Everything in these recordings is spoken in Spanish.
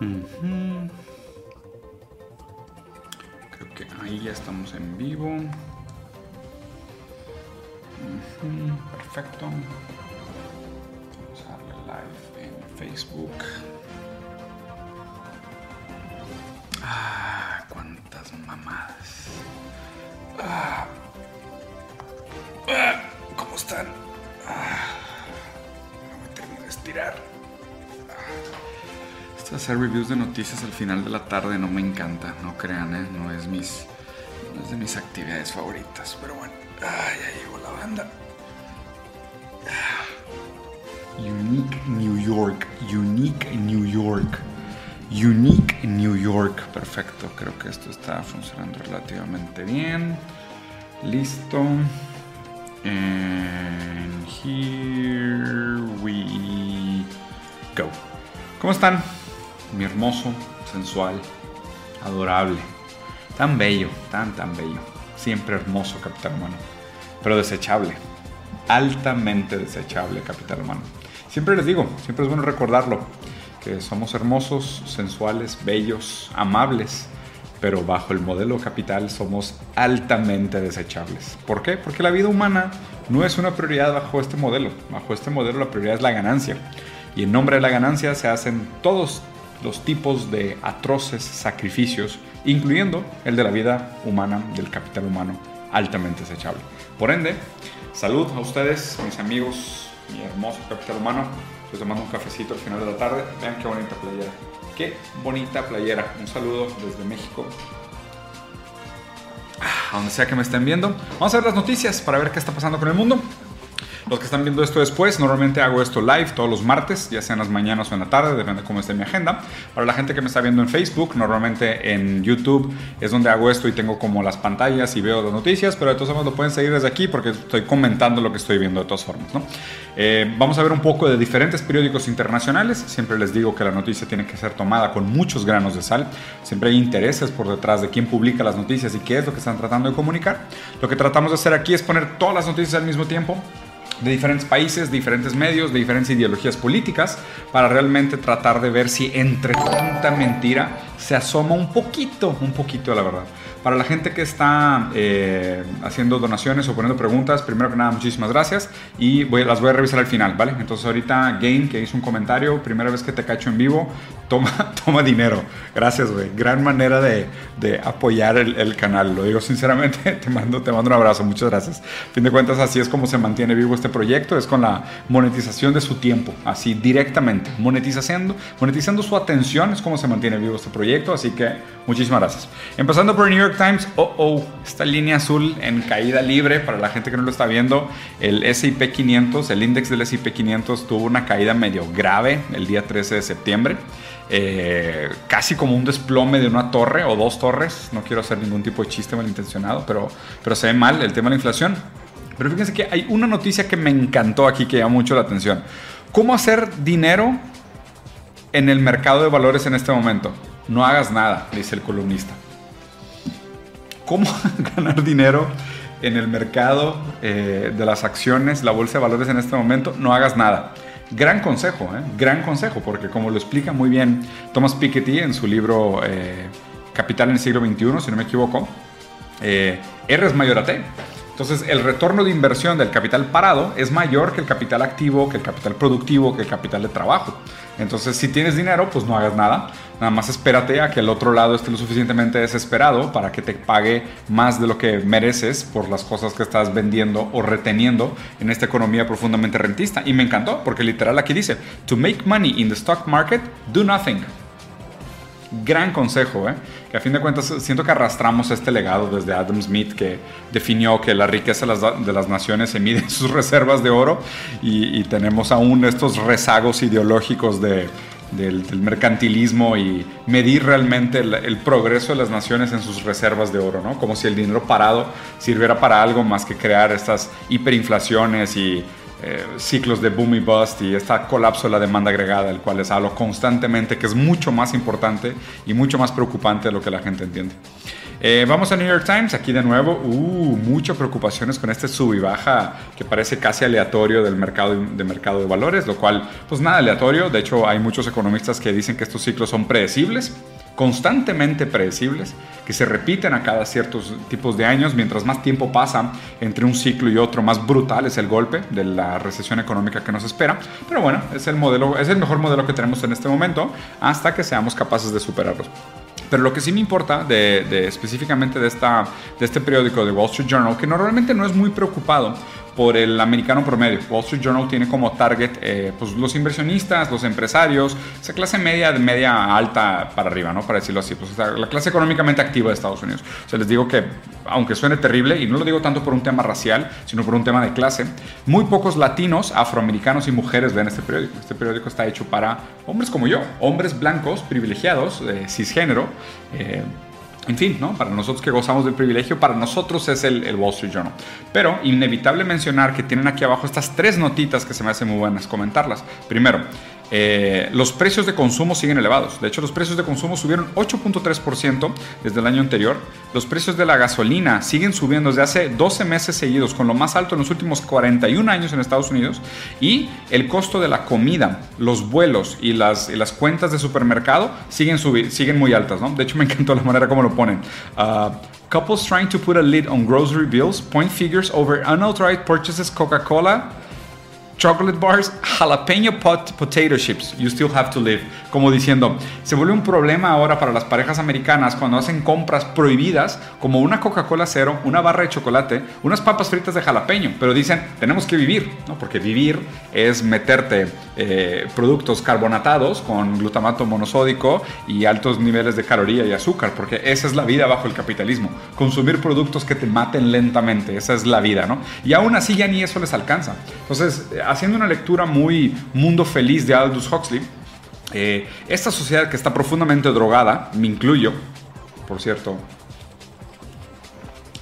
Creo que ahí ya estamos en vivo. Perfecto. Vamos a darle live en Facebook. Ah, cuántas mamadas. Ah. Ah, ¿Cómo están? Ah, no me termino de estirar. Hacer reviews de noticias al final de la tarde no me encanta, no crean, ¿eh? no es mis no es de mis actividades favoritas, pero bueno, ya llegó la banda. Ah. Unique New York, Unique New York, Unique New York, perfecto, creo que esto está funcionando relativamente bien. Listo. And here we go. ¿Cómo están? Mi hermoso, sensual, adorable, tan bello, tan, tan bello. Siempre hermoso, capitán humano. Pero desechable. Altamente desechable, capitán humano. Siempre les digo, siempre es bueno recordarlo, que somos hermosos, sensuales, bellos, amables, pero bajo el modelo capital somos altamente desechables. ¿Por qué? Porque la vida humana no es una prioridad bajo este modelo. Bajo este modelo la prioridad es la ganancia. Y en nombre de la ganancia se hacen todos los tipos de atroces sacrificios, incluyendo el de la vida humana, del capital humano, altamente desechable. Por ende, salud a ustedes, mis amigos, mi hermoso capital humano. Les tomando un cafecito al final de la tarde. Vean qué bonita playera. Qué bonita playera. Un saludo desde México. Ah, A donde sea que me estén viendo. Vamos a ver las noticias para ver qué está pasando con el mundo. Los que están viendo esto después, normalmente hago esto live todos los martes, ya sea en las mañanas o en la tarde, depende de cómo esté mi agenda. Para la gente que me está viendo en Facebook, normalmente en YouTube es donde hago esto y tengo como las pantallas y veo las noticias, pero de todas formas lo pueden seguir desde aquí porque estoy comentando lo que estoy viendo de todas formas. ¿no? Eh, vamos a ver un poco de diferentes periódicos internacionales. Siempre les digo que la noticia tiene que ser tomada con muchos granos de sal. Siempre hay intereses por detrás de quién publica las noticias y qué es lo que están tratando de comunicar. Lo que tratamos de hacer aquí es poner todas las noticias al mismo tiempo de diferentes países, diferentes medios, de diferentes ideologías políticas, para realmente tratar de ver si entre tanta mentira se asoma un poquito, un poquito la verdad. Para la gente que está eh, haciendo donaciones o poniendo preguntas, primero que nada, muchísimas gracias y voy, las voy a revisar al final, ¿vale? Entonces ahorita Gain, que hizo un comentario, primera vez que te cacho en vivo, toma, toma dinero. Gracias, güey. Gran manera de, de apoyar el, el, canal. Lo digo sinceramente, te mando, te mando un abrazo, muchas gracias. A fin de cuentas, así es como se mantiene vivo este proyecto, es con la monetización de su tiempo, así directamente, monetizando, monetizando su atención, es como se mantiene vivo este proyecto, así que muchísimas gracias. Empezando por el New York Times, oh, oh, esta línea azul en caída libre, para la gente que no lo está viendo, el S&P 500, el índice del S&P 500 tuvo una caída medio grave el día 13 de septiembre. Eh, casi como un desplome de una torre o dos torres. No quiero hacer ningún tipo de chiste malintencionado, pero, pero se ve mal el tema de la inflación. Pero fíjense que hay una noticia que me encantó aquí que llama mucho la atención. ¿Cómo hacer dinero en el mercado de valores en este momento? No hagas nada, dice el columnista. ¿Cómo ganar dinero en el mercado eh, de las acciones, la bolsa de valores en este momento? No hagas nada. Gran consejo, ¿eh? gran consejo, porque como lo explica muy bien Thomas Piketty en su libro eh, Capital en el siglo XXI, si no me equivoco, R es mayor a T. Entonces, el retorno de inversión del capital parado es mayor que el capital activo, que el capital productivo, que el capital de trabajo. Entonces, si tienes dinero, pues no hagas nada. Nada más espérate a que el otro lado esté lo suficientemente desesperado para que te pague más de lo que mereces por las cosas que estás vendiendo o reteniendo en esta economía profundamente rentista. Y me encantó porque literal aquí dice, to make money in the stock market, do nothing gran consejo, ¿eh? que a fin de cuentas siento que arrastramos este legado desde Adam Smith, que definió que la riqueza de las, naciones se mide en sus reservas de oro y, y tenemos aún estos rezagos ideológicos de, del, mercantilismo y medir realmente el, el, progreso de las naciones en sus reservas de oro, ¿no? Como si el dinero parado sirviera para algo más que crear estas hiperinflaciones y eh, ciclos de boom y bust y este colapso de la demanda agregada, el cual les hablo constantemente, que es mucho más importante y mucho más preocupante de lo que la gente entiende. Eh, vamos a New York Times, aquí de nuevo, uh, muchas preocupaciones con este sub y baja que parece casi aleatorio del mercado de, mercado de valores, lo cual, pues nada aleatorio, de hecho hay muchos economistas que dicen que estos ciclos son predecibles, constantemente predecibles, que se repiten a cada ciertos tipos de años, mientras más tiempo pasa entre un ciclo y otro, más brutal es el golpe de la recesión económica que nos espera. Pero bueno, es el, modelo, es el mejor modelo que tenemos en este momento hasta que seamos capaces de superarlos. Pero lo que sí me importa de, específicamente de, esta, de este periódico de Wall Street Journal, que normalmente no es muy preocupado por el americano promedio. Wall Street Journal tiene como target eh, pues los inversionistas, los empresarios, esa clase media, media alta para arriba, ¿no? Para decirlo así, pues la clase económicamente activa de Estados Unidos. O sea, les digo que, aunque suene terrible, y no lo digo tanto por un tema racial, sino por un tema de clase, muy pocos latinos, afroamericanos y mujeres ven este periódico. Este periódico está hecho para hombres como yo, hombres blancos, privilegiados, cisgénero. Eh, en fin, ¿no? Para nosotros que gozamos del privilegio, para nosotros es el, el, Wall Street Journal. Pero inevitable mencionar que tienen aquí abajo estas tres notitas que se me hacen muy buenas comentarlas. Primero, eh, los precios de consumo siguen elevados. De hecho, los precios de consumo subieron 8.3% desde el año anterior. Los precios de la gasolina siguen subiendo desde hace 12 meses seguidos, con lo más alto en los últimos 41 años en Estados Unidos. Y el costo de la comida, los vuelos y las, las cuentas de supermercado siguen, siguen muy altas. ¿no? De hecho, me encantó la manera como lo ponen. Uh, couples trying to put a lid on grocery bills point figures over unauthorized purchases Coca-Cola chocolate bars, jalapeno pot potato chips, you still have to live. Como diciendo, se vuelve un problema ahora para las parejas americanas cuando hacen compras prohibidas, como una Coca-Cola cero, una barra de chocolate, unas papas fritas de jalapeño, pero dicen, tenemos que vivir, ¿no? porque vivir es meterte eh, productos carbonatados con glutamato monosódico y altos niveles de caloría y azúcar, porque esa es la vida bajo el capitalismo, consumir productos que te maten lentamente, esa es la vida, ¿no? Y aún así ya ni eso les alcanza. Entonces, haciendo una lectura muy mundo feliz de Aldous Huxley, eh, esta sociedad que está profundamente drogada, me incluyo, por cierto,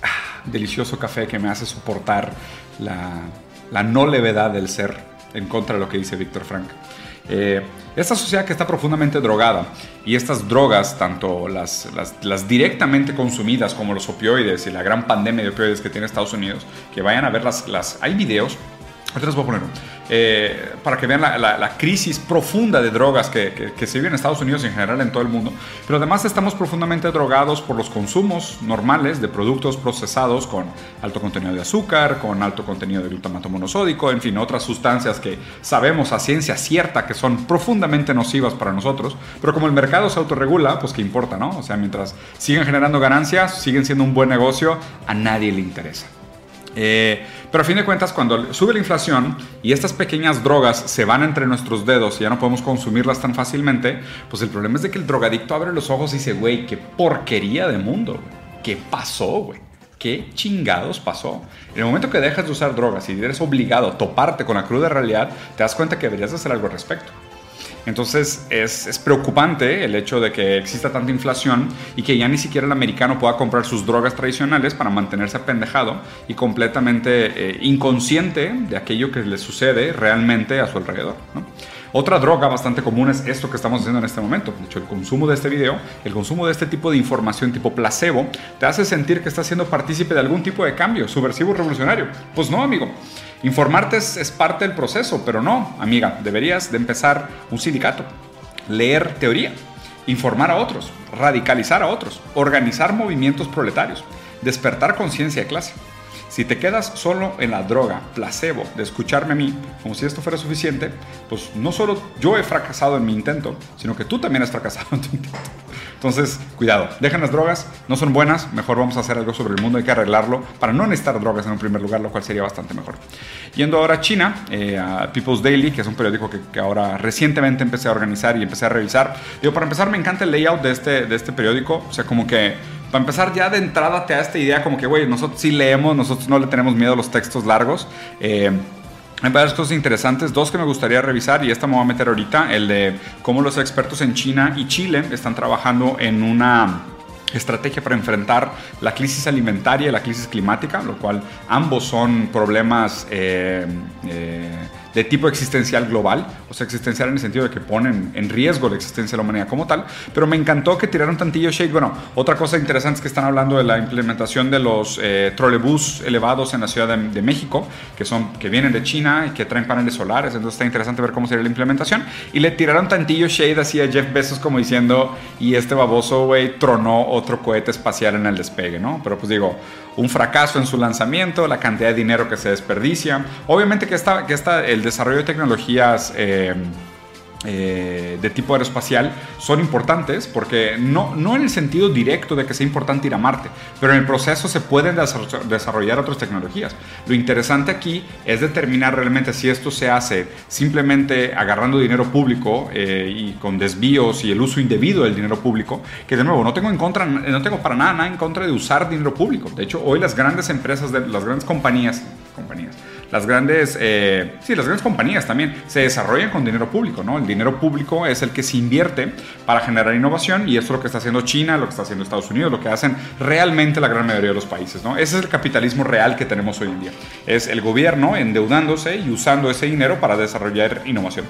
ah, delicioso café que me hace soportar la, no levedad del ser en contra de lo que dice Víctor Frank. Eh, esta sociedad que está profundamente drogada y estas drogas, tanto las, directamente consumidas como los opioides y la gran pandemia de opioides que tiene Estados Unidos, que vayan a ver las hay videos Ahorita les voy a poner eh, para que vean la, crisis profunda de drogas que, se vive en Estados Unidos y en general en todo el mundo. Pero además estamos profundamente drogados por los consumos normales de productos procesados con alto contenido de azúcar, con alto contenido de glutamato monosódico, en fin, otras sustancias que sabemos a ciencia cierta que son profundamente nocivas para nosotros. Pero como el mercado se autorregula, pues qué importa, ¿no? O sea, mientras siguen generando ganancias, siguen siendo un buen negocio, a nadie le interesa. Eh, pero a fin de cuentas, cuando sube la inflación y estas pequeñas drogas se van entre nuestros dedos y ya no podemos consumirlas tan fácilmente, pues el problema es de que el drogadicto abre los ojos y dice, güey, qué porquería de mundo. ¿Qué pasó, güey? ¿Qué chingados pasó? En el momento que dejas de usar drogas y eres obligado a toparte con la cruda realidad, te das cuenta que deberías hacer algo al respecto. Entonces es, preocupante el hecho de que exista tanta inflación y que ya ni siquiera el americano pueda comprar sus drogas tradicionales para mantenerse apendejado y completamente eh, inconsciente de aquello que le sucede realmente a su alrededor. Otra droga bastante común es esto que estamos haciendo en este momento. De hecho, el consumo de este video, el consumo de este tipo de información tipo placebo, te hace sentir que estás siendo partícipe de algún tipo de cambio subversivo revolucionario. Pues no, amigo. Informarte es, parte del proceso, pero no, amiga, deberías de empezar un sindicato, leer teoría, informar a otros, radicalizar a otros, organizar movimientos proletarios, despertar conciencia de clase. Si te quedas solo en la droga, placebo, de escucharme a mí, como si esto fuera suficiente, pues no solo yo he fracasado en mi intento, sino que tú también has fracasado en tu intento. Entonces, cuidado, dejen las drogas, no son buenas, mejor vamos a hacer algo sobre el mundo, hay que arreglarlo para no necesitar drogas en un primer lugar, lo cual sería bastante mejor. Yendo ahora a China, eh, a People's Daily, que es un periódico que, ahora recientemente empecé a organizar y empecé a revisar. Digo, para empezar, me encanta el layout de este, de este periódico, o sea, como que para empezar ya de entrada te da esta idea como que, güey, nosotros sí leemos, nosotros no le tenemos miedo a los textos largos. Eh, hay varias cosas interesantes, dos que me gustaría revisar y esta me voy a meter ahorita, el de cómo los expertos en China y Chile están trabajando en una estrategia para enfrentar la crisis alimentaria y la crisis climática, lo cual ambos son problemas eh, eh, de tipo existencial global, o sea, existencial en el sentido de que ponen en riesgo la existencia de la humanidad como tal, pero me encantó que tiraron tantillo shade. Bueno, otra cosa interesante es que están hablando de la implementación de los eh, trolebús elevados en la Ciudad de, México, que, son, que vienen de China y que traen paneles solares, entonces está interesante ver cómo sería la implementación. Y le tiraron tantillo shade así a Jeff Bezos como diciendo, y este baboso, güey, tronó otro cohete espacial en el despegue, ¿no? Pero pues digo, un fracaso en su lanzamiento, la cantidad de dinero que se desperdicia. Obviamente que, esta, que el desarrollo de tecnologías... Eh, eh, de tipo aeroespacial son importantes porque no, no en el sentido directo de que sea importante ir a Marte, pero en el proceso se pueden desarrollar otras tecnologías. Lo interesante aquí es determinar realmente si esto se hace simplemente agarrando dinero público eh, y con desvíos y el uso indebido del dinero público, que de nuevo no tengo en contra, no tengo para nada, nada en contra de usar dinero público. De hecho, hoy las grandes empresas, las grandes compañías las grandes, eh, sí, las grandes compañías también se desarrollan con dinero público, ¿no? El dinero público es el que se invierte para generar innovación y eso es lo que está haciendo China, lo que está haciendo Estados Unidos, lo que hacen realmente la gran mayoría de los países, ¿no? Ese es el capitalismo real que tenemos hoy en día. Es el gobierno endeudándose y usando ese dinero para desarrollar innovación.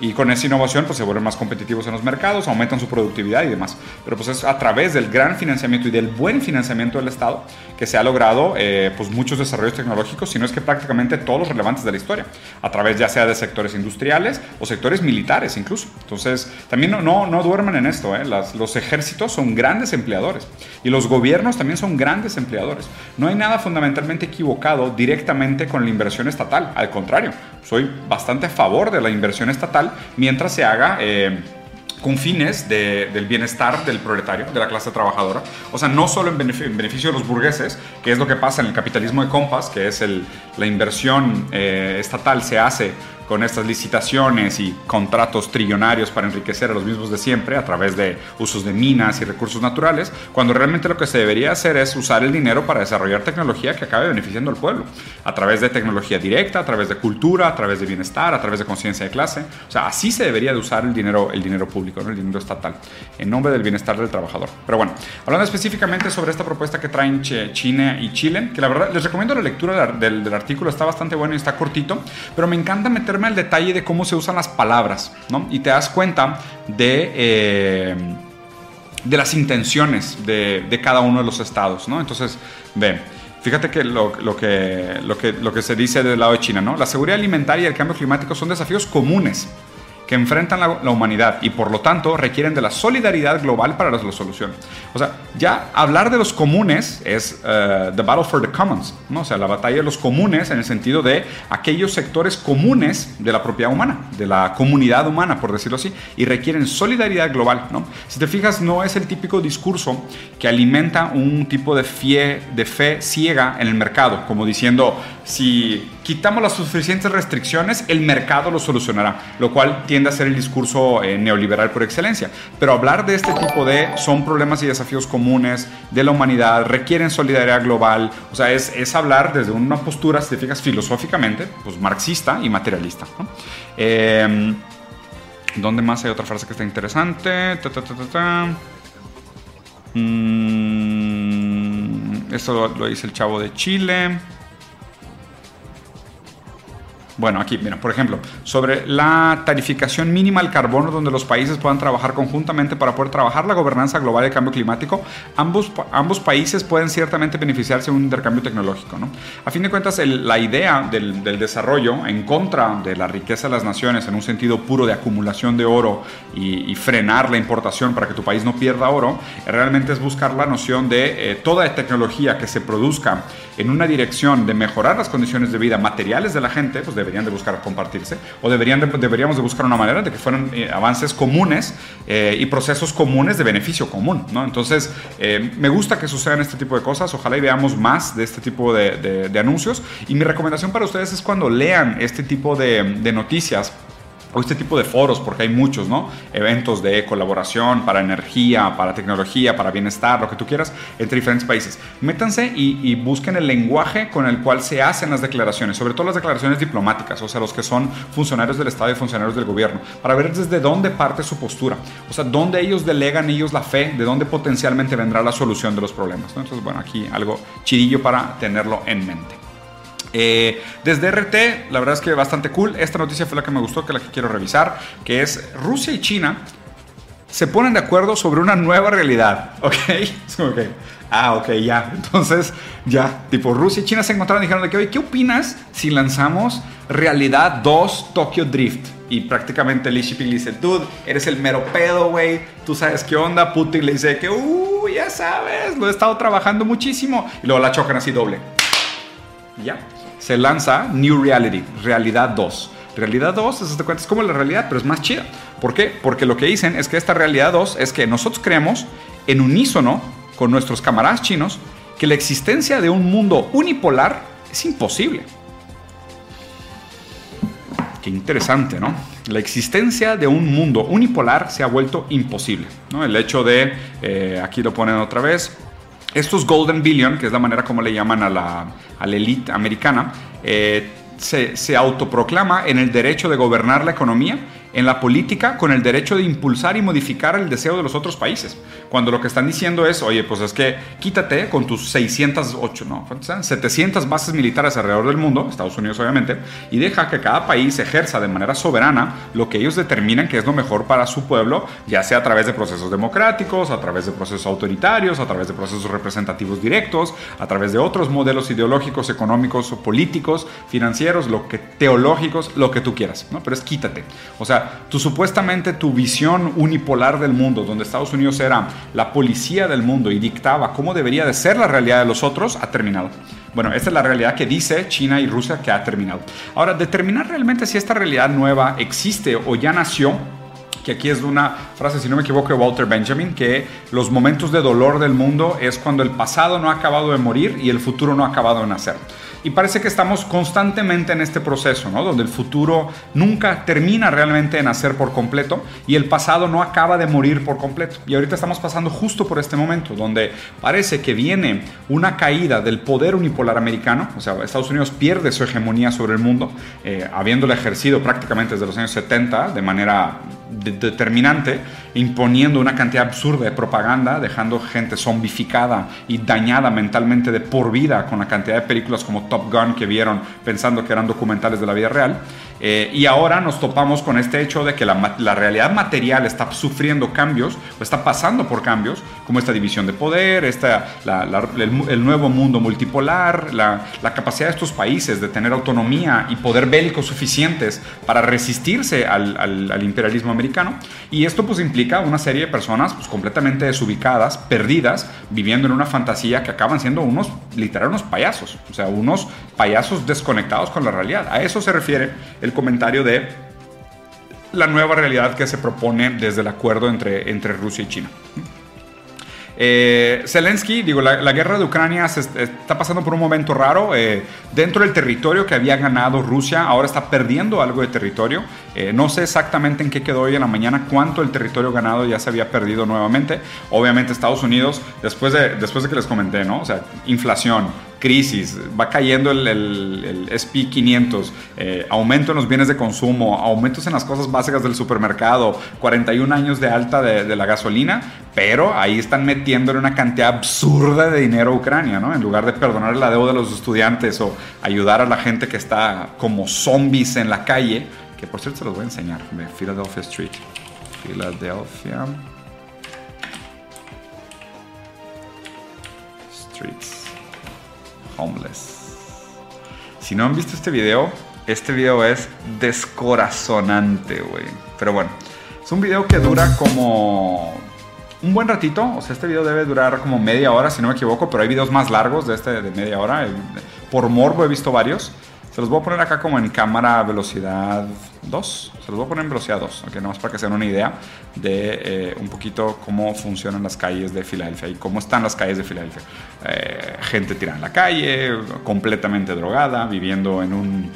Y con esa innovación pues se vuelven más competitivos en los mercados, aumentan su productividad y demás. Pero pues es a través del gran financiamiento y del buen financiamiento del Estado que se ha logrado eh, pues muchos desarrollos tecnológicos, si no es que prácticamente todos los relevantes de la historia, a través ya sea de sectores industriales o sectores militares incluso. Entonces también no, no, no duerman en esto, ¿eh? Las, los ejércitos son grandes empleadores y los gobiernos también son grandes empleadores. No hay nada fundamentalmente equivocado directamente con la inversión estatal, al contrario, soy bastante a favor de la inversión estatal mientras se haga... Eh, con fines del bienestar del proletario, de la clase trabajadora. O sea, no solo en beneficio, de los burgueses, que es lo que pasa en el capitalismo de compas, que es la inversión eh, estatal se hace con estas licitaciones y contratos trillonarios para enriquecer a los mismos de siempre a través de usos de minas y recursos naturales, cuando realmente lo que se debería hacer es usar el dinero para desarrollar tecnología que acabe beneficiando al pueblo, a través de tecnología directa, a través de cultura, a través de bienestar, a través de conciencia de clase. O sea, así se debería de usar el dinero, el dinero público, el dinero estatal, en nombre del bienestar del trabajador. Pero bueno, hablando específicamente sobre esta propuesta que traen China y Chile, que la verdad les recomiendo la lectura del, del artículo, está bastante bueno y está cortito, pero me encanta meterme el detalle de cómo se usan las palabras, ¿no? Y te das cuenta de, eh, de las intenciones de, de, cada uno de los estados, ¿no? Entonces, ve, fíjate que lo, lo, que lo, que lo que se dice del lado de China, ¿no? La seguridad alimentaria y el cambio climático son desafíos comunes que enfrentan la, humanidad y por lo tanto requieren de la solidaridad global para la, solución. O sea, ya hablar de los comunes es uh, the battle for the commons, ¿no? O sea, la batalla de los comunes en el sentido de aquellos sectores comunes de la propiedad humana, de la comunidad humana, por decirlo así, y requieren solidaridad global, ¿no? Si te fijas, no es el típico discurso que alimenta un tipo de fe, de fe ciega en el mercado, como diciendo, si quitamos las suficientes restricciones, el mercado lo solucionará, lo cual tiende a ser el discurso eh, neoliberal por excelencia. Pero hablar de este tipo de son problemas y desafíos comunes de la humanidad, requieren solidaridad global, o sea, es, es hablar desde una postura, si te fijas, filosóficamente, pues marxista y materialista. Em, ¿Dónde más hay otra frase que está interesante? Mm, esto lo dice el chavo de Chile. Bueno, aquí, mira, por ejemplo, sobre la tarificación mínima al carbono donde los países puedan trabajar conjuntamente para poder trabajar la gobernanza global del cambio climático, ambos, ambos países pueden ciertamente beneficiarse de un intercambio tecnológico. ¿no? A fin de cuentas, la idea del, del, desarrollo en contra de la riqueza de las naciones en un sentido puro de acumulación de oro y, y frenar la importación para que tu país no pierda oro, realmente es buscar la noción de eh, toda tecnología que se produzca en una dirección de mejorar las condiciones de vida materiales de la gente, pues deberían de buscar compartirse, o deberían deberíamos de buscar una manera de que fueran eh, avances comunes eh, y procesos comunes de beneficio común, ¿no? Entonces, eh, me gusta que sucedan este tipo de cosas, ojalá y veamos más de este tipo de, de, anuncios, y mi recomendación para ustedes es cuando lean este tipo de, de noticias, o este tipo de foros, porque hay muchos, ¿no? Eventos de colaboración para energía, para tecnología, para bienestar, lo que tú quieras, entre diferentes países. Métanse y, busquen el lenguaje con el cual se hacen las declaraciones, sobre todo las declaraciones diplomáticas, o sea, los que son funcionarios del Estado y funcionarios del gobierno, para ver desde dónde parte su postura, o sea, dónde ellos delegan ellos la fe, de dónde potencialmente vendrá la solución de los problemas. Entonces, bueno, aquí algo chirillo para tenerlo en mente. Eh, desde RT, la verdad es que bastante cool. Esta noticia fue la que me gustó, que la que quiero revisar, que es Rusia y China se ponen de acuerdo sobre una nueva realidad, ¿ok? Ah, ok, ya. Entonces, ya, tipo, Rusia y China se encontraron y dijeron de que, oye, ¿qué opinas si lanzamos Realidad 2 Tokyo Drift? Y prácticamente Li Shiping le dice, dude, eres el mero pedo, güey, tú sabes qué onda. Putin le dice que, uh, ya sabes, lo he estado trabajando muchísimo. Y luego la chocan así doble. ya se lanza New Reality, Realidad 2. Realidad 2, es, es como la realidad, pero es más chida. ¿Por qué? Porque lo que dicen es que esta realidad 2 es que nosotros creemos en unísono con nuestros camaradas chinos que la existencia de un mundo unipolar es imposible. Qué interesante, ¿no? La existencia de un mundo unipolar se ha vuelto imposible. ¿no? El hecho de, eh, aquí lo ponen otra vez, estos Golden Billion, que es la manera como le llaman a la, a la elite americana, eh, se, se autoproclama en el derecho de gobernar la economía en la política con el derecho de impulsar y modificar el deseo de los otros países. Cuando lo que están diciendo es, oye, pues es que quítate con tus 608, no, 700 bases militares alrededor del mundo, Estados Unidos obviamente, y deja que cada país ejerza de manera soberana lo que ellos determinan que es lo mejor para su pueblo, ya sea a través de procesos democráticos, a través de procesos autoritarios, a través de procesos representativos directos, a través de otros modelos ideológicos, económicos, políticos, financieros, lo que teológicos, lo que tú quieras, ¿no? Pero es quítate. O sea, tú supuestamente tu visión unipolar del mundo, donde Estados Unidos era la policía del mundo y dictaba cómo debería de ser la realidad de los otros, ha terminado. Bueno, esta es la realidad que dice China y Rusia que ha terminado. Ahora, determinar realmente si esta realidad nueva existe o ya nació, que aquí es una frase, si no me equivoco, de Walter Benjamin, que los momentos de dolor del mundo es cuando el pasado no ha acabado de morir y el futuro no ha acabado de nacer. Y parece que estamos constantemente en este proceso, ¿no? Donde el futuro nunca termina realmente de nacer por completo y el pasado no acaba de morir por completo. Y ahorita estamos pasando justo por este momento, donde parece que viene una caída del poder unipolar americano, o sea, Estados Unidos pierde su hegemonía sobre el mundo, eh, habiéndolo ejercido prácticamente desde los años 70 de manera determinante, imponiendo una cantidad absurda de propaganda, dejando gente zombificada y dañada mentalmente de por vida con la cantidad de películas como Top Gun que vieron pensando que eran documentales de la vida real. Eh, y ahora nos topamos con este hecho de que la, la, realidad material está sufriendo cambios, o está pasando por cambios, como esta división de poder, esta, el, nuevo mundo multipolar, la, capacidad de estos países de tener autonomía y poder bélico suficientes para resistirse al, al, imperialismo americano. Y esto pues implica una serie de personas pues, completamente desubicadas, perdidas, viviendo en una fantasía que acaban siendo unos, literal, unos payasos, o sea, unos payasos desconectados con la realidad. A eso se refiere el comentario de la nueva realidad que se propone desde el acuerdo entre, entre Rusia y China. Eh, Zelensky, digo, la, guerra de Ucrania se está pasando por un momento raro. Eh, dentro del territorio que había ganado Rusia, ahora está perdiendo algo de territorio. Eh, no sé exactamente en qué quedó hoy en la mañana, cuánto el territorio ganado ya se había perdido nuevamente. Obviamente Estados Unidos, después de, después de que les comenté, ¿no? O sea, inflación, crisis, va cayendo el, el, SP 500, eh, aumento en los bienes de consumo, aumentos en las cosas básicas del supermercado, 41 años de alta de, la gasolina, pero ahí están metiéndole una cantidad absurda de dinero a Ucrania, ¿no? En lugar de perdonar la deuda de los estudiantes o ayudar a la gente que está como zombies en la calle, que por cierto se los voy a enseñar, de Philadelphia Street. Philadelphia. Streets homeless. Si no han visto este video, este video es descorazonante, güey. Pero bueno, es un video que dura como un buen ratito. O sea, este video debe durar como media hora, si no me equivoco, pero hay videos más largos de este de media hora. Por morbo he visto varios. Se los voy a poner acá como en cámara velocidad 2. Se los voy a poner en velocidad 2, okay, más para que se den una idea de eh, un poquito cómo funcionan las calles de Filadelfia y cómo están las calles de Filadelfia. Eh, gente tirada en la calle, completamente drogada, viviendo en un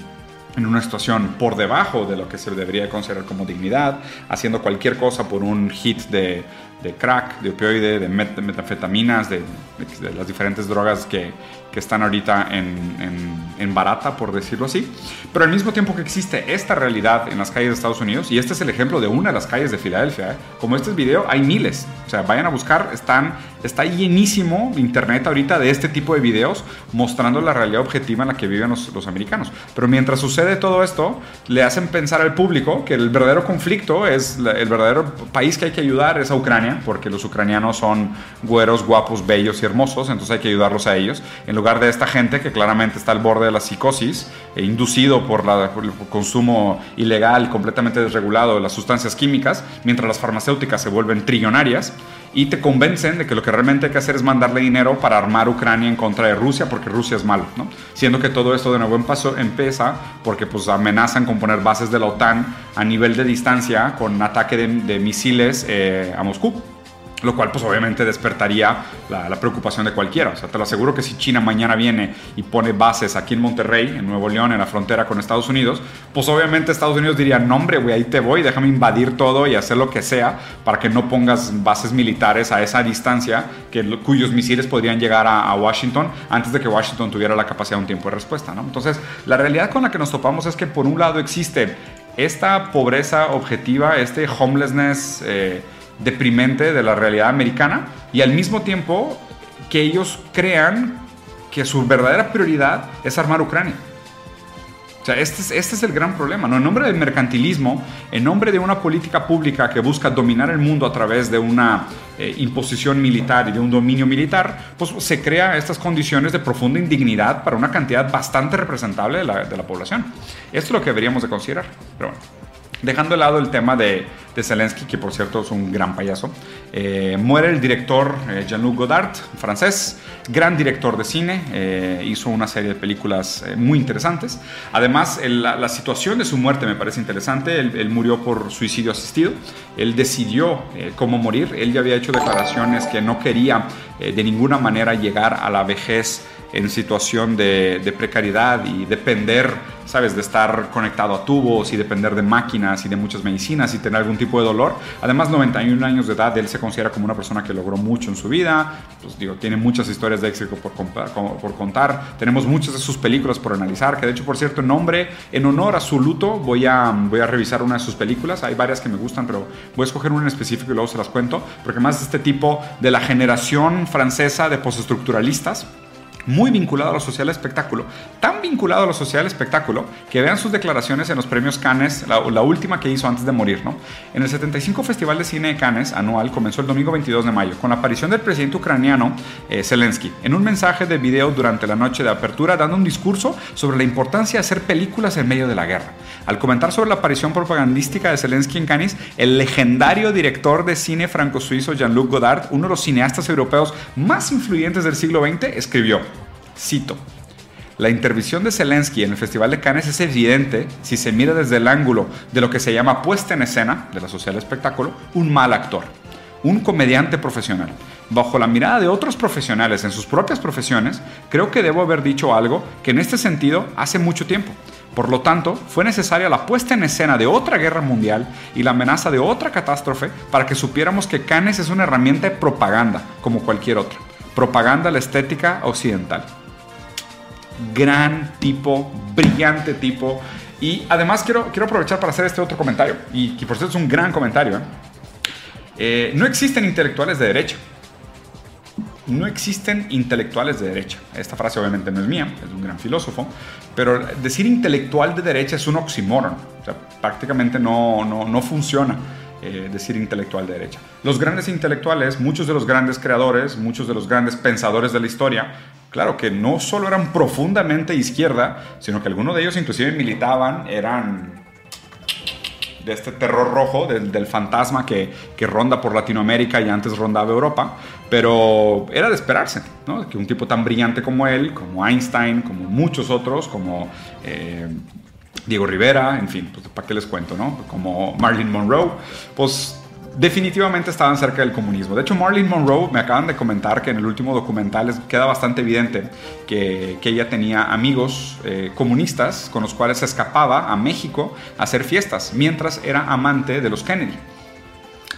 en una situación por debajo de lo que se debería considerar como dignidad, haciendo cualquier cosa por un hit de, de crack, de opioide, de, metanfetaminas, de, las diferentes drogas que, que están ahorita en, en, barata, por decirlo así. Pero al mismo tiempo que existe esta realidad en las calles de Estados Unidos, y este es el ejemplo de una de las calles de Filadelfia, ¿eh? como este video, hay miles. O sea, vayan a buscar, están, está llenísimo internet ahorita de este tipo de videos mostrando la realidad objetiva en la que viven los, los americanos. Pero mientras sucede todo esto, le hacen pensar al público que el verdadero conflicto es el verdadero país que hay que ayudar es a Ucrania, porque los ucranianos son güeros, guapos, bellos y hermosos, entonces hay que ayudarlos a ellos. En lugar de esta gente que claramente está al borde de la psicosis, e inducido por, el consumo ilegal, completamente desregulado de las sustancias químicas, mientras las farmacéuticas se vuelven trillonarias y te convencen de que lo que realmente hay que hacer es mandarle dinero para armar Ucrania en contra de Rusia porque Rusia es malo, ¿no? Siendo que todo esto de nuevo paso empieza porque pues amenazan con poner bases de la OTAN a nivel de distancia con ataque de, misiles eh, a Moscú lo cual pues obviamente despertaría la, preocupación de cualquiera. O sea, te lo aseguro que si China mañana viene y pone bases aquí en Monterrey, en Nuevo León, en la frontera con Estados Unidos, pues obviamente Estados Unidos diría, no hombre, güey, ahí te voy, déjame invadir todo y hacer lo que sea para que no pongas bases militares a esa distancia que, cuyos misiles podrían llegar a, Washington antes de que Washington tuviera la capacidad de un tiempo de respuesta. ¿no? Entonces, la realidad con la que nos topamos es que por un lado existe esta pobreza objetiva, este homelessness... Eh, deprimente de la realidad americana y al mismo tiempo que ellos crean que su verdadera prioridad es armar Ucrania. O sea, este es, este es el gran problema, ¿no? En nombre del mercantilismo, en nombre de una política pública que busca dominar el mundo a través de una eh, imposición militar y de un dominio militar, pues se crea estas condiciones de profunda indignidad para una cantidad bastante representable de la, de la población. Esto es lo que deberíamos de considerar. Dejando de lado el tema de, de Zelensky, que por cierto es un gran payaso, eh, muere el director eh, Jean-Luc Godard, francés, gran director de cine, eh, hizo una serie de películas muy interesantes. Además, la, situación de su muerte me parece interesante, él, murió por suicidio asistido, él decidió cómo morir, él ya había hecho declaraciones que no quería de ninguna manera llegar a la vejez en situación de, de precariedad y depender ¿sabes? De estar conectado a tubos y depender de máquinas y de muchas medicinas y tener algún tipo de dolor. Además, 91 años de edad, él se considera como una persona que logró mucho en su vida. Pues digo, tiene muchas historias de éxito por, contar. Tenemos muchas de sus películas por analizar, que de hecho, por cierto, en nombre, en honor a su luto, voy a, voy a revisar una de sus películas. Hay varias que me gustan, pero voy a escoger una en específico y luego se las cuento, porque más este tipo de la generación francesa de postestructuralistas muy vinculado a lo social espectáculo, tan vinculado a lo social espectáculo que vean sus declaraciones en los premios Cannes, la, última que hizo antes de morir, ¿no? En el 75 Festival de Cine de Cannes anual comenzó el domingo 22 de mayo con la aparición del presidente ucraniano eh, Zelensky en un mensaje de video durante la noche de apertura dando un discurso sobre la importancia de hacer películas en medio de la guerra. Al comentar sobre la aparición propagandística de Zelensky en Cannes, el legendario director de cine franco-suizo Jean-Luc Godard, uno de los cineastas europeos más influyentes del siglo XX, escribió Cito. La intervención de Zelensky en el Festival de Cannes es evidente si se mira desde el ángulo de lo que se llama puesta en escena de la social espectáculo, un mal actor, un comediante profesional. Bajo la mirada de otros profesionales en sus propias profesiones, creo que debo haber dicho algo que en este sentido hace mucho tiempo. Por lo tanto, fue necesaria la puesta en escena de otra guerra mundial y la amenaza de otra catástrofe para que supiéramos que Cannes es una herramienta de propaganda como cualquier otra. Propaganda la estética occidental gran tipo, brillante tipo. Y además quiero, quiero aprovechar para hacer este otro comentario, y que por cierto es un gran comentario. ¿eh? Eh, no existen intelectuales de derecha. No existen intelectuales de derecha. Esta frase obviamente no es mía, es un gran filósofo, pero decir intelectual de derecha es un oxímoron. O sea, prácticamente no, no, no funciona. Eh, decir intelectual de derecha. Los grandes intelectuales, muchos de los grandes creadores, muchos de los grandes pensadores de la historia, claro que no solo eran profundamente izquierda, sino que algunos de ellos inclusive militaban, eran de este terror rojo, del, fantasma que, que, ronda por Latinoamérica y antes rondaba Europa, pero era de esperarse, que un tipo tan brillante como él, como Einstein, como muchos otros, como eh, Diego Rivera, en fin, pues, ¿para qué les cuento, no? Como Marilyn Monroe, pues definitivamente estaban cerca del comunismo. De hecho, Marilyn Monroe me acaban de comentar que en el último documental queda bastante evidente que, ella tenía amigos eh, comunistas con los cuales se escapaba a México a hacer fiestas, mientras era amante de los Kennedy.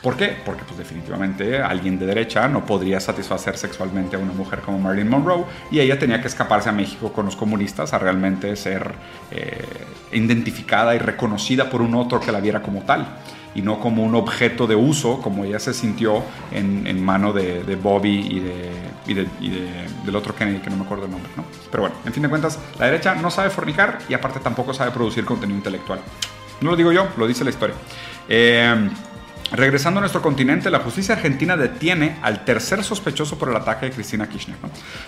¿Por qué? Porque pues definitivamente alguien de derecha no podría satisfacer sexualmente a una mujer como Marilyn Monroe y ella tenía que escaparse a México con los comunistas a realmente ser eh, identificada y reconocida por un otro que la viera como tal y no como un objeto de uso como ella se sintió en, mano de, Bobby y, de, del otro Kennedy que no me acuerdo el nombre. ¿no? Pero bueno, en fin de cuentas, la derecha no sabe fornicar y aparte tampoco sabe producir contenido intelectual. No lo digo yo, lo dice la historia. Eh, Regresando a nuestro continente, la justicia argentina detiene al tercer sospechoso por el ataque de Cristina Kirchner.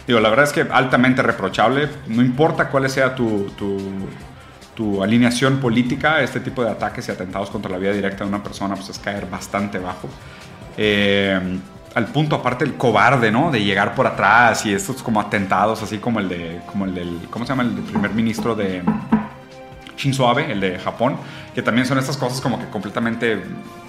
Digo, la verdad es que altamente reprochable, no importa cuál sea tu, tu, alineación política, este tipo de ataques y atentados contra la vida directa de una persona pues es caer bastante bajo. Eh, al punto aparte el cobarde, ¿no? De llegar por atrás y estos como atentados, así como el de, como el del, ¿cómo se llama? El primer ministro de Shinzo Abe, el de Japón, que también son estas cosas como que completamente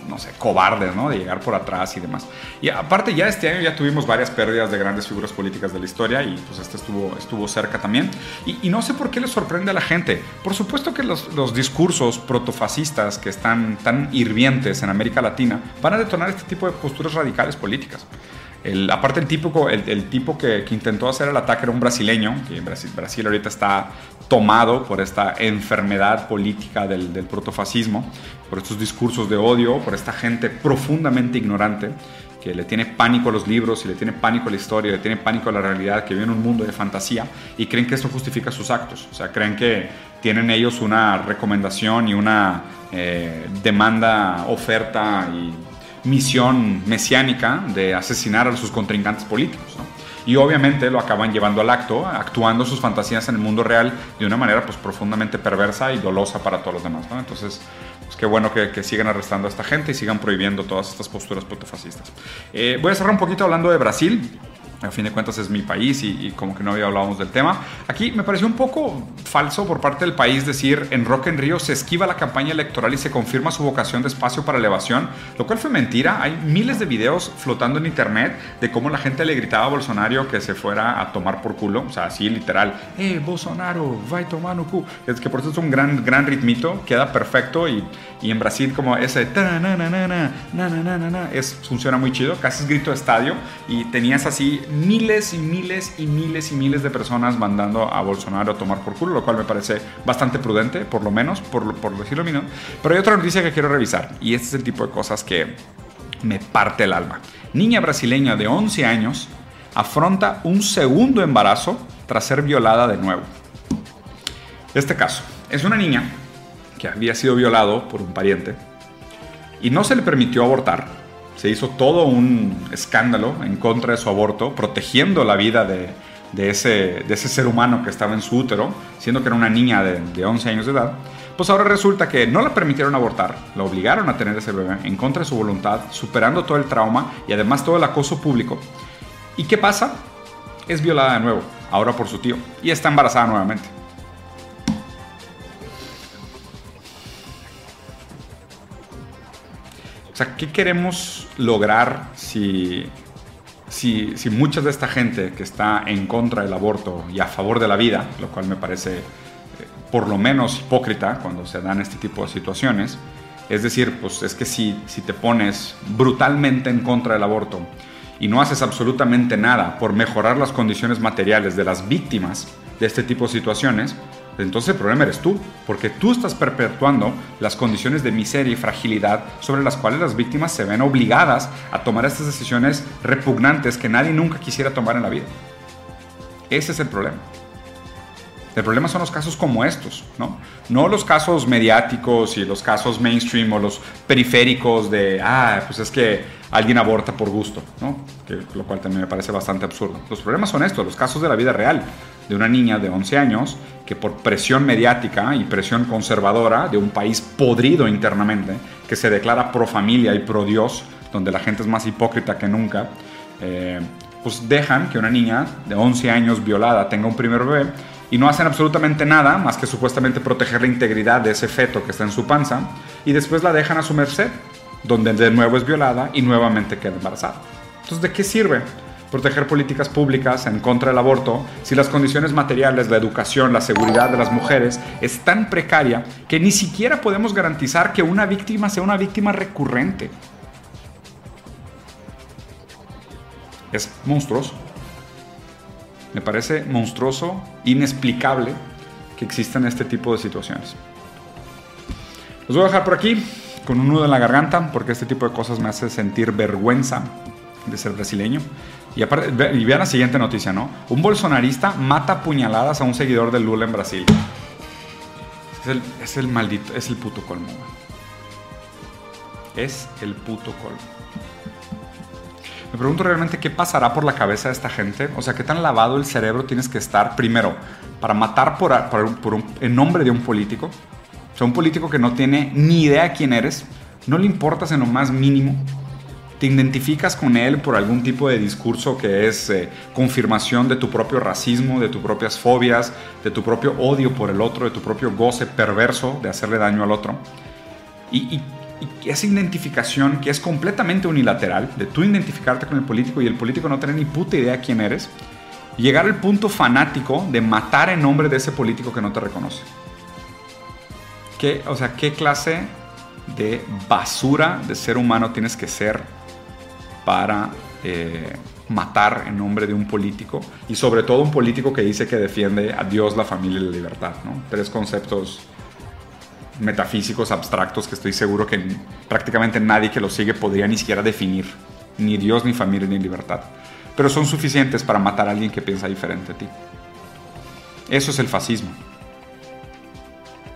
no sé, cobardes, ¿no? De llegar por atrás y demás. Y aparte ya este año ya tuvimos varias pérdidas de grandes figuras políticas de la historia y pues este estuvo, estuvo cerca también. Y, no sé por qué le sorprende a la gente. Por supuesto que los, los, discursos protofascistas que están tan hirvientes en América Latina van a detonar este tipo de posturas radicales políticas. Aparte el tipo, el, tipo que, intentó hacer el ataque era un brasileño, que Brasil, Brasil ahorita está tomado por esta enfermedad política del, del protofascismo, por estos discursos de odio, por esta gente profundamente ignorante que le tiene pánico a los libros y le tiene pánico a la historia, le tiene pánico a la realidad, que vive en un mundo de fantasía y creen que esto justifica sus actos. O sea, creen que tienen ellos una recomendación y una eh, demanda, oferta y misión mesiánica de asesinar a sus contrincantes políticos. Y obviamente lo acaban llevando al acto, actuando sus fantasías en el mundo real de una manera pues, profundamente perversa y dolosa para todos los demás. Entonces, pues, qué bueno que, sigan arrestando a esta gente y sigan prohibiendo todas estas posturas protofascistas. Eh, voy a cerrar un poquito hablando de Brasil a fin de cuentas es mi país y, como que no había hablado del tema. Aquí me pareció un poco falso por parte del país decir en Rock en Río se esquiva la campaña electoral y se confirma su vocación de espacio para elevación, lo cual fue mentira. Hay miles de videos flotando en internet de cómo la gente le gritaba a Bolsonaro que se fuera a tomar por culo, o sea, así literal, eh, Bolsonaro, vai tomar no cu. Es que por eso es un gran, gran ritmito, queda perfecto y, y en Brasil como ese es, funciona muy chido, casi es grito de estadio y tenías así miles y miles y miles y miles de personas mandando a Bolsonaro a tomar por culo, lo cual me parece bastante prudente, por lo menos, por, por decirlo menos. Pero hay otra noticia que quiero revisar y este es el tipo de cosas que me parte el alma. Niña brasileña de 11 años afronta un segundo embarazo tras ser violada de nuevo. Este caso es una niña que había sido violado por un pariente y no se le permitió abortar se hizo todo un escándalo en contra de su aborto, protegiendo la vida de, ese, ser humano que estaba en su útero, siendo que era una niña de, de 11 años de edad. Pues ahora resulta que no la permitieron abortar, la obligaron a tener ese bebé en contra de su voluntad, superando todo el trauma y además todo el acoso público. ¿Y qué pasa? Es violada de nuevo, ahora por su tío, y está embarazada nuevamente. ¿Qué queremos lograr si, si, si mucha de esta gente que está en contra del aborto y a favor de la vida, lo cual me parece eh, por lo menos hipócrita cuando se dan este tipo de situaciones, es decir, pues es que si, si te pones brutalmente en contra del aborto y no haces absolutamente nada por mejorar las condiciones materiales de las víctimas de este tipo de situaciones, entonces el problema eres tú, porque tú estás perpetuando las condiciones de miseria y fragilidad sobre las cuales las víctimas se ven obligadas a tomar estas decisiones repugnantes que nadie nunca quisiera tomar en la vida. Ese es el problema. El problema son los casos como estos, ¿no? No los casos mediáticos y los casos mainstream o los periféricos de, ah, pues es que alguien aborta por gusto, ¿no? Que, lo cual también me parece bastante absurdo. Los problemas son estos, los casos de la vida real, de una niña de 11 años que por presión mediática y presión conservadora de un país podrido internamente, que se declara pro familia y pro Dios, donde la gente es más hipócrita que nunca, eh, pues dejan que una niña de 11 años violada tenga un primer bebé y no hacen absolutamente nada más que supuestamente proteger la integridad de ese feto que está en su panza y después la dejan a su merced donde de nuevo es violada y nuevamente queda embarazada. Entonces, ¿de qué sirve proteger políticas públicas en contra del aborto si las condiciones materiales, la educación, la seguridad de las mujeres es tan precaria que ni siquiera podemos garantizar que una víctima sea una víctima recurrente? Es monstruoso. Me parece monstruoso, inexplicable que existan este tipo de situaciones. Los voy a dejar por aquí con un nudo en la garganta porque este tipo de cosas me hace sentir vergüenza de ser brasileño. Y, aparte, y vean la siguiente noticia, ¿no? Un bolsonarista mata puñaladas a un seguidor de Lula en Brasil. Es el, es maldito, es el puto colmo. Es el puto colmo. Me pregunto realmente qué pasará por la cabeza de esta gente. O sea, qué tan lavado el cerebro tienes que estar primero para matar por, por, en nombre de un político. O sea, un político que no tiene ni idea quién eres, no le importas en lo más mínimo te identificas con él por algún tipo de discurso que es eh, confirmación de tu propio racismo, de tus propias fobias, de tu propio odio por el otro, de tu propio goce perverso de hacerle daño al otro. Y, esa identificación que es completamente unilateral, de tú identificarte con el político y el político no tener ni puta idea quién eres, llegar al punto fanático de matar en nombre de ese político que no te reconoce. ¿Qué, o sea, ¿qué clase de basura de ser humano tienes que ser para eh, matar en nombre de un político y sobre todo un político que dice que defiende a Dios, la familia y la libertad. Tres conceptos metafísicos abstractos que estoy seguro que prácticamente nadie que los sigue podría ni siquiera definir, ni Dios, ni familia, ni libertad. Pero son suficientes para matar a alguien que piensa diferente a ti. Eso es el fascismo.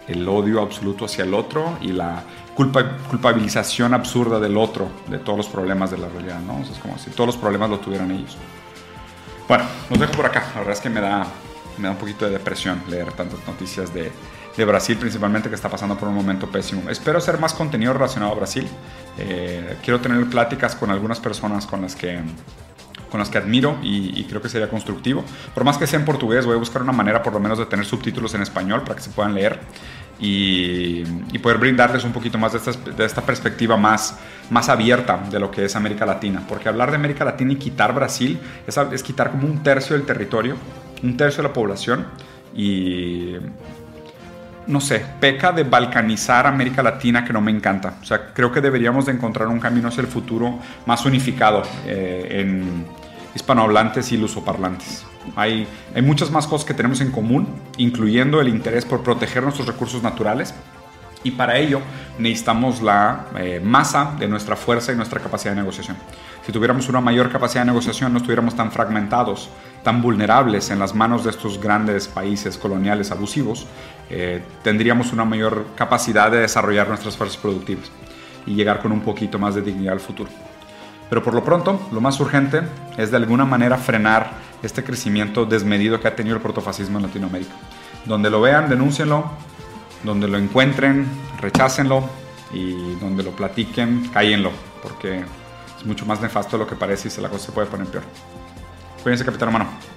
El odio absoluto hacia el otro y la culpabilización absurda del otro, de todos los problemas de la realidad, ¿no? es como si todos los problemas lo tuvieran ellos. Bueno, los dejo por acá. La verdad es que me da, me da un poquito de depresión leer tantas noticias de, de Brasil, principalmente que está pasando por un momento pésimo. Espero hacer más contenido relacionado a Brasil. Eh, quiero tener pláticas con algunas personas con las que con las que admiro y, y, creo que sería constructivo. Por más que sea en portugués, voy a buscar una manera por lo menos de tener subtítulos en español para que se puedan leer y, poder brindarles un poquito más de esta, de esta, perspectiva más, más abierta de lo que es América Latina. Porque hablar de América Latina y quitar Brasil es, es quitar como un tercio del territorio, un tercio de la población y no sé, peca de balcanizar América Latina que no me encanta. O sea, creo que deberíamos de encontrar un camino hacia el futuro más unificado eh, en hispanohablantes y lusoparlantes. Hay, hay muchas más cosas que tenemos en común, incluyendo el interés por proteger nuestros recursos naturales. Y para ello necesitamos la eh, masa de nuestra fuerza y nuestra capacidad de negociación. Si tuviéramos una mayor capacidad de negociación, no estuviéramos tan fragmentados, tan vulnerables en las manos de estos grandes países coloniales abusivos, eh, tendríamos una mayor capacidad de desarrollar nuestras fuerzas productivas y llegar con un poquito más de dignidad al futuro. Pero por lo pronto, lo más urgente es de alguna manera frenar este crecimiento desmedido que ha tenido el protofascismo en Latinoamérica. Donde lo vean, denúncienlo, donde lo encuentren, rechácenlo y donde lo platiquen, cállenlo, porque es mucho más nefasto de lo que parece y se la cosa se puede poner peor. Cuídense, capitán hermano.